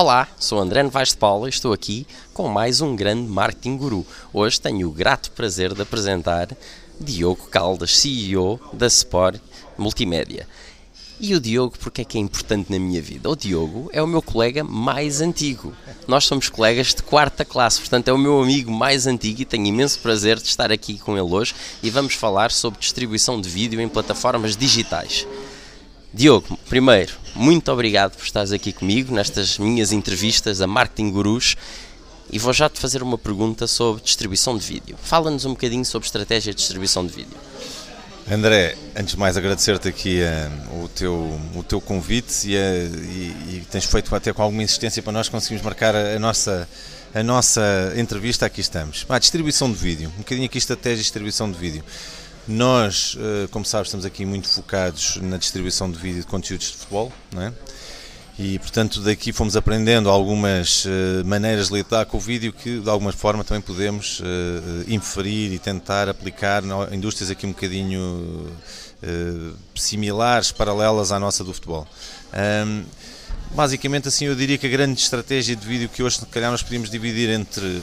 Olá, sou André Novaes de Paula e estou aqui com mais um grande marketing guru. Hoje tenho o grato prazer de apresentar Diogo Caldas, CEO da Sport Multimédia. E o Diogo, porque é que é importante na minha vida? O Diogo é o meu colega mais antigo. Nós somos colegas de quarta classe, portanto é o meu amigo mais antigo e tenho imenso prazer de estar aqui com ele hoje e vamos falar sobre distribuição de vídeo em plataformas digitais. Diogo, primeiro, muito obrigado por estares aqui comigo nestas minhas entrevistas a Marketing Gurus e vou já te fazer uma pergunta sobre distribuição de vídeo. Fala-nos um bocadinho sobre estratégia de distribuição de vídeo. André, antes de mais agradecer-te aqui uh, o, teu, o teu convite e, uh, e, e, tens feito até com alguma insistência para nós conseguirmos marcar a, a nossa, a nossa entrevista, aqui estamos. Ah, distribuição de vídeo, um bocadinho aqui estratégia de distribuição de vídeo. Nós, eh, como sabes, estamos aqui muito focados na distribuição de vídeo de conteúdos de futebol, não é? E, portanto, daqui fomos aprendendo algumas uh, maneiras de lidar com o vídeo que, de alguma forma, também podemos uh, inferir e tentar aplicar em indústrias aqui um bocadinho similares, paralelas à nossa do futebol. Basicamente, assim, eu diria que a grande estratégia de vídeo que hoje, se calhar, nós podíamos dividir entre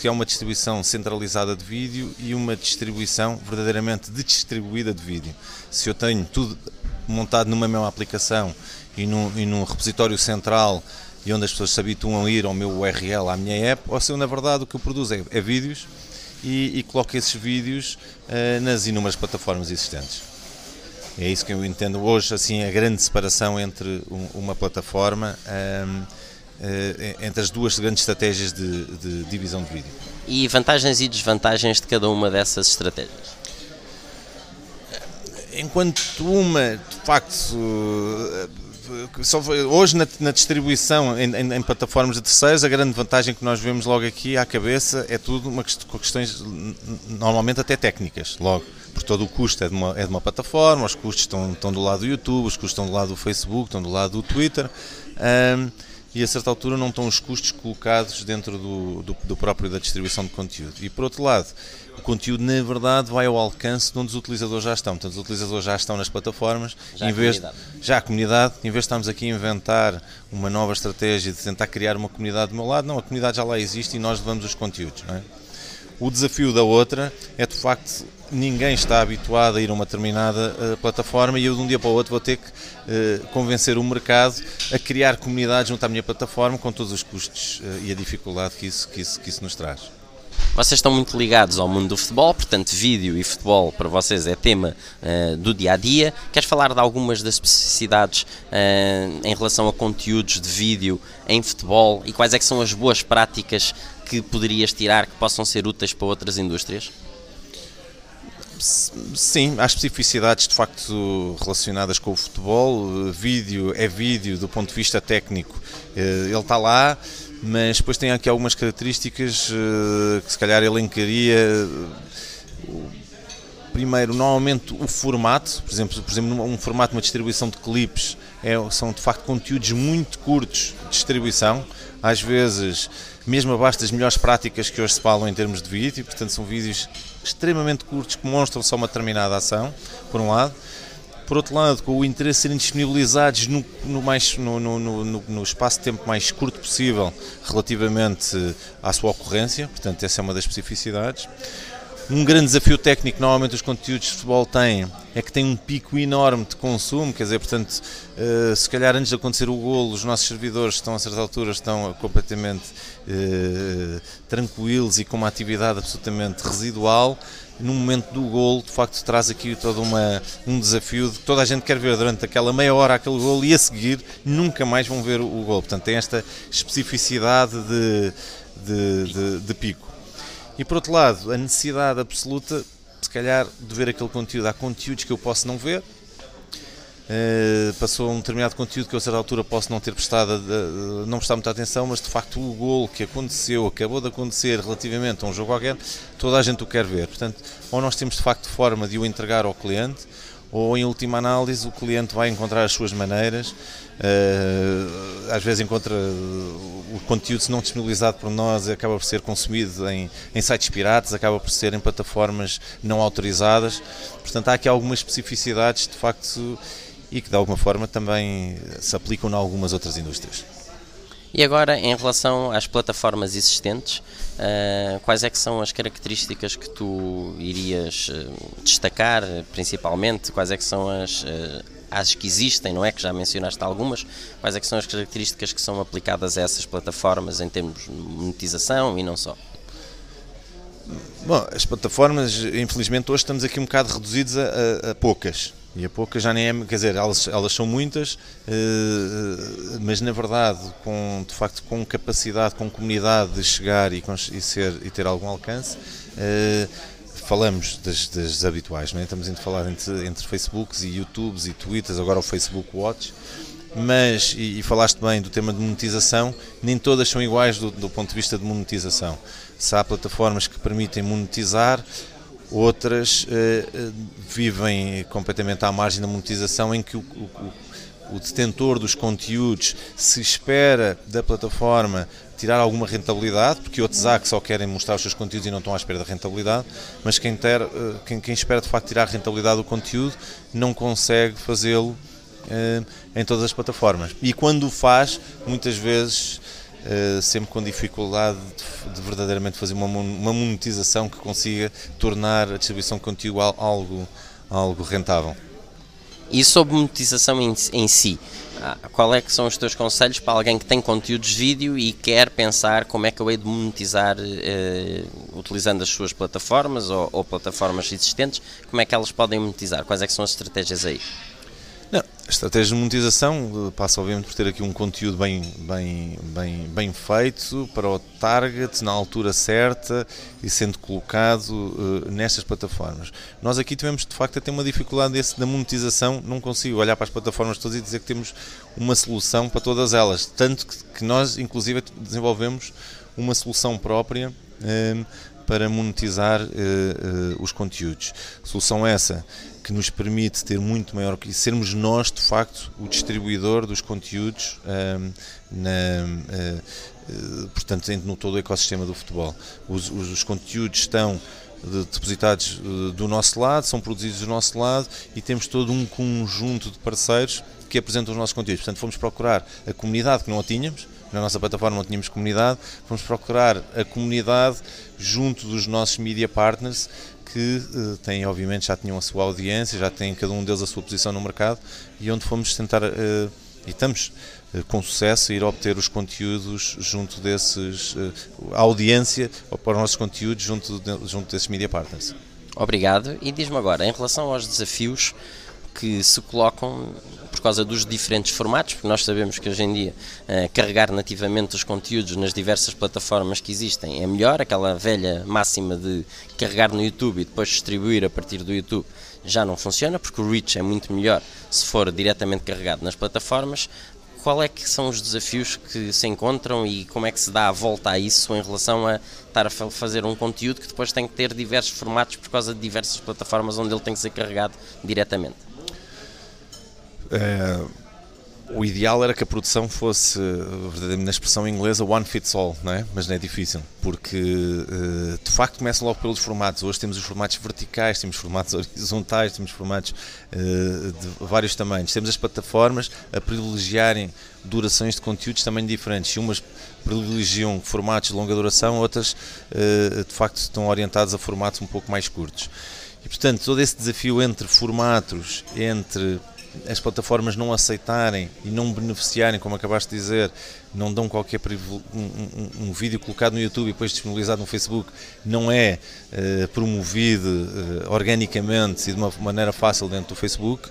que é uma distribuição centralizada de vídeo e uma distribuição verdadeiramente distribuída de vídeo. Se eu tenho tudo montado numa mesma aplicação e num, e num repositório central e onde as pessoas se habituam a ir ao meu URL, à minha app, ou se eu, na verdade, o que eu produzo é, é vídeos e, e, coloco esses vídeos uh, nas inúmeras plataformas existentes. É isso que eu entendo hoje, assim, a grande separação entre um, uma plataforma um, eh, entre as duas grandes estratégias de, de divisão de vídeo. E vantagens e desvantagens de cada uma dessas estratégias? Enquanto uma, de facto, eh, hoje na, na distribuição em, em, em, plataformas de terceiros, a grande vantagem que nós vemos logo aqui à cabeça é tudo uma questões normalmente até técnicas, logo. Por todo o custo é de, uma, é de uma plataforma, os custos estão, estão do lado do YouTube, os custos estão do lado do Facebook, estão do lado do Twitter. Um, e a certa altura não estão os custos colocados dentro do, do, do, próprio da distribuição de conteúdo. E por outro lado, o conteúdo na verdade vai ao alcance de onde os utilizadores já estão. Portanto, os utilizadores já estão nas plataformas, já em vez, a já a comunidade, em vez de estarmos aqui a inventar uma nova estratégia de tentar criar uma comunidade do meu lado, não, a comunidade já lá existe e nós levamos os conteúdos. Não é? O desafio da outra é de facto ninguém está habituado a ir a uma determinada uh, plataforma e eu de um dia para o outro vou ter que uh, convencer o mercado a criar comunidades junto à minha plataforma com todos os custos uh, e a dificuldade que isso, que, isso, que isso nos traz. Vocês estão muito ligados ao mundo do futebol, portanto, vídeo e futebol para vocês é tema uh, do dia a dia. Queres falar de algumas das especificidades uh, em relação a conteúdos de vídeo em futebol e quais é que são as boas práticas que poderias tirar que possam ser úteis para outras indústrias? Sim, há especificidades de facto relacionadas com o futebol. Vídeo é vídeo do ponto de vista técnico, eh, ele está lá, mas depois tem aqui algumas características eh, que se calhar ele encaria. Primeiro, normalmente o formato, por exemplo, por exemplo um formato, uma distribuição de clipes, é, são de facto conteúdos muito curtos de distribuição, às vezes mesmo abaixo das melhores práticas que hoje se falam em termos de vídeo, portanto são vídeos extremamente curtos que mostram só uma determinada ação, por um lado. Por outro lado, com o interesse serem disponibilizados no, no, mais, no, no, no, espaço de tempo mais curto possível relativamente à sua ocorrência, portanto essa é uma das especificidades. Um grande desafio técnico, normalmente os conteúdos de futebol têm, é que tem um pico enorme de consumo, quer dizer, portanto, uh, se calhar antes de acontecer o golo, os nossos servidores estão a certas alturas estão completamente uh, tranquilos e com uma atividade absolutamente residual. No momento do golo, de facto, traz aqui todo uma, um desafio de que toda a gente quer ver durante aquela meia hora aquele golo e a seguir nunca mais vão ver o golo. Portanto, tem esta especificidade de, de, de, de pico. E por outro lado, a necessidade absoluta, se calhar, de ver aquele conteúdo. Há conteúdos que eu posso não ver, Uh, passou um determinado conteúdo que eu a certa altura posso não ter prestado, uh, não prestar muita atenção, mas de facto o gol que aconteceu, acabou de acontecer relativamente a um jogo qualquer, toda a gente o quer ver. Portanto, ou nós temos de facto forma de o entregar ao cliente, ou em última análise o cliente vai encontrar as suas maneiras, uh, às vezes encontra o conteúdo se não disponibilizado por nós acaba por ser consumido em, em sites piratas, acaba por ser em plataformas não autorizadas, portanto há aqui algumas especificidades de facto e que de alguma forma também se aplicam em algumas outras indústrias. E agora, em relação às plataformas existentes, uh, quais é que são as características que tu irias uh, destacar, principalmente? Quais é que são as, uh, as que existem, não é? Que já mencionaste algumas. Quais é que são as características que são aplicadas a essas plataformas em termos de monetização e não só? Bom, as plataformas, infelizmente, hoje estamos aqui um bocado reduzidos a, a, a poucas. E a poucas já nem é, quer dizer, elas, elas são muitas, eh, mas na verdade, com, de facto, com capacidade, com comunidade de chegar e, e ser, e ter algum alcance, eh, falamos das, das habituais, não é? estamos a falar entre, entre Facebooks e YouTubes e Twitters, agora o Facebook Watch, mas, e, e, falaste bem do tema de monetização, nem todas são iguais do, do ponto de vista de monetização. Se há plataformas que permitem monetizar, outras uh, vivem completamente à margem da monetização, em que o, o, o, detentor dos conteúdos se espera da plataforma tirar alguma rentabilidade, porque outros há que só querem mostrar os seus conteúdos e não estão à espera da rentabilidade, mas quem, ter, uh, quem, quem espera de facto tirar a rentabilidade do conteúdo não consegue fazê-lo uh, em todas as plataformas. E quando o faz, muitas vezes Uh, sempre com dificuldade de, de verdadeiramente fazer uma, monetização que consiga tornar a distribuição de conteúdo algo, algo rentável. E sobre monetização em, em si, ah, qual é que são os teus conselhos para alguém que tem conteúdos vídeo e quer pensar como é que eu hei de monetizar uh, utilizando as suas plataformas ou, ou plataformas existentes, como é que elas podem monetizar? Quais é que são as estratégias aí? A estratégia de monetização passa obviamente por ter aqui um conteúdo bem, bem, bem, bem feito para o target, na altura certa e sendo colocado uh, nestas plataformas. Nós aqui tivemos de facto a ter uma dificuldade desse, da monetização, não consigo olhar para as plataformas todas e dizer que temos uma solução para todas elas, tanto que, que nós inclusive desenvolvemos uma solução própria uh, para monetizar uh, os conteúdos. Solução essa que nos permite ter muito maior e sermos nós de facto o distribuidor dos conteúdos um, na, uh, portanto no todo o ecossistema do futebol. Os, os, os conteúdos estão depositados do nosso lado são produzidos do nosso lado e temos todo um conjunto de parceiros que apresentam os nossos conteúdos. Portanto fomos procurar a comunidade que não a tínhamos na nossa plataforma não tínhamos comunidade, fomos procurar a comunidade junto dos nossos media partners que uh, têm, obviamente, já tinham a sua audiência, já têm cada um deles a sua posição no mercado e onde fomos tentar, uh, e estamos uh, com sucesso, a ir obter os conteúdos junto desses, a audiência para os nossos conteúdos junto, de, junto desses media partners. Obrigado. E diz-me agora, em relação aos desafios que se colocam por causa dos diferentes formatos, porque nós sabemos que hoje em dia uh, carregar nativamente os conteúdos nas diversas plataformas que existem é melhor, aquela velha máxima de carregar no YouTube e depois distribuir a partir do YouTube já não funciona, porque o reach é muito melhor se for diretamente carregado nas plataformas. Qual é que são os desafios que se encontram e como é que se dá a volta a isso em relação a estar a fazer um conteúdo que depois tem que ter diversos formatos por causa de diversas plataformas onde ele tem que ser carregado diretamente? É, o ideal era que a produção fosse, na expressão inglesa, one fits all, não é? mas não é difícil, porque eh, de facto começa logo pelos formatos. Hoje temos os formatos verticais, temos formatos horizontais, temos formatos eh, de vários tamanhos. Temos as plataformas a privilegiarem durações de conteúdos também diferentes. Umas privilegiam formatos de longa duração, outras eh, de facto estão orientadas a formatos um pouco mais curtos. E portanto, todo esse desafio entre formatos, entre as plataformas não aceitarem e não beneficiarem, como acabaste de dizer, não dão qualquer um, um, um vídeo colocado no YouTube e depois disponibilizado no Facebook, não é uh, promovido uh, organicamente e de uma maneira fácil dentro do Facebook.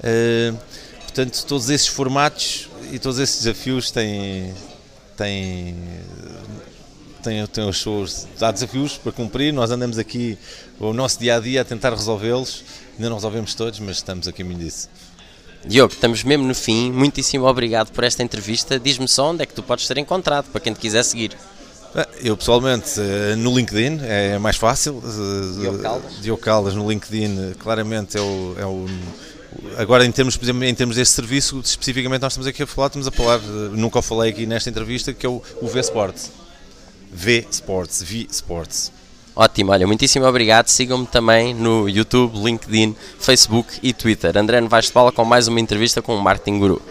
Uh, portanto, todos esses formatos e todos esses desafios têm, têm tem, tem os seus há desafios para cumprir. Nós andamos aqui o nosso dia a dia a tentar resolvê-los. Ainda não resolvemos todos, mas estamos a caminho disso. Diogo, estamos mesmo no fim. Muitíssimo obrigado por esta entrevista. Diz-me só onde é que tu podes ser encontrado para quem te quiser seguir. Eu pessoalmente eh, no LinkedIn é mais fácil. Eh, Diogo Caldas. Diogo Caldas no LinkedIn claramente é o, é o agora em termos, em termos deste serviço, especificamente nós estamos aqui a falar, estamos a falar, eh, nunca o falei aqui nesta entrevista, que é o, o V Sports. V Sports, V Sports. Ótimo, olha, muitíssimo obrigado. Sigam-me também no YouTube, LinkedIn, Facebook e Twitter. André Novaes de Paula com mais uma entrevista com o Martin Guru.